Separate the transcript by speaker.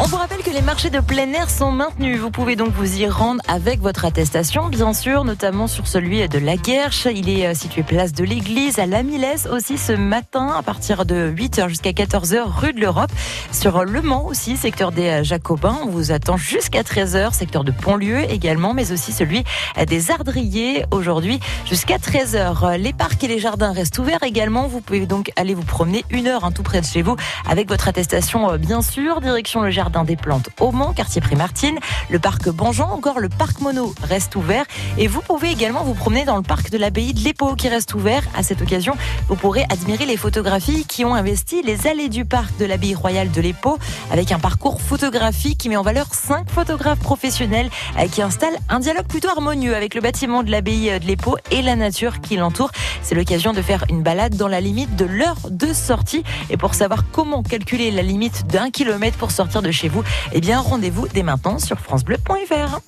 Speaker 1: On vous rappelle que les marchés de plein air sont maintenus. Vous pouvez donc vous y rendre avec votre attestation, bien sûr, notamment sur celui de la Guerche. Il est euh, situé place de l'église à La Milesse aussi ce matin à partir de 8h jusqu'à 14h rue de l'Europe. Sur Le Mans aussi, secteur des euh, Jacobins. On vous attend jusqu'à 13h, secteur de Pontlieu également, mais aussi celui euh, des Ardriers aujourd'hui jusqu'à 13h. Les parcs et les jardins restent ouverts également. Vous pouvez donc aller vous promener une heure hein, tout près de chez vous avec votre attestation, bien sûr. Direction le jardin des plantes au Mans, quartier Primartine, le parc Bonjean, encore le parc Mono reste ouvert. Et vous pouvez également vous promener dans le parc de l'abbaye de l'Épau qui reste ouvert. À cette occasion, vous pourrez admirer les photographies qui ont investi les allées du parc de l'abbaye royale de l'Épau avec un parcours photographique qui met en valeur cinq photographes professionnels euh, qui installent un dialogue plutôt harmonieux avec le bâtiment de l'abbaye de l'Épau et la nature qui l'entoure. C'est l'occasion de faire une balade dans la limite de l'heure de sortie. Et pour savoir comment calculer la limite d'un kilomètre pour sortir de vous, eh bien rendez-vous dès maintenant sur francebleu.fr.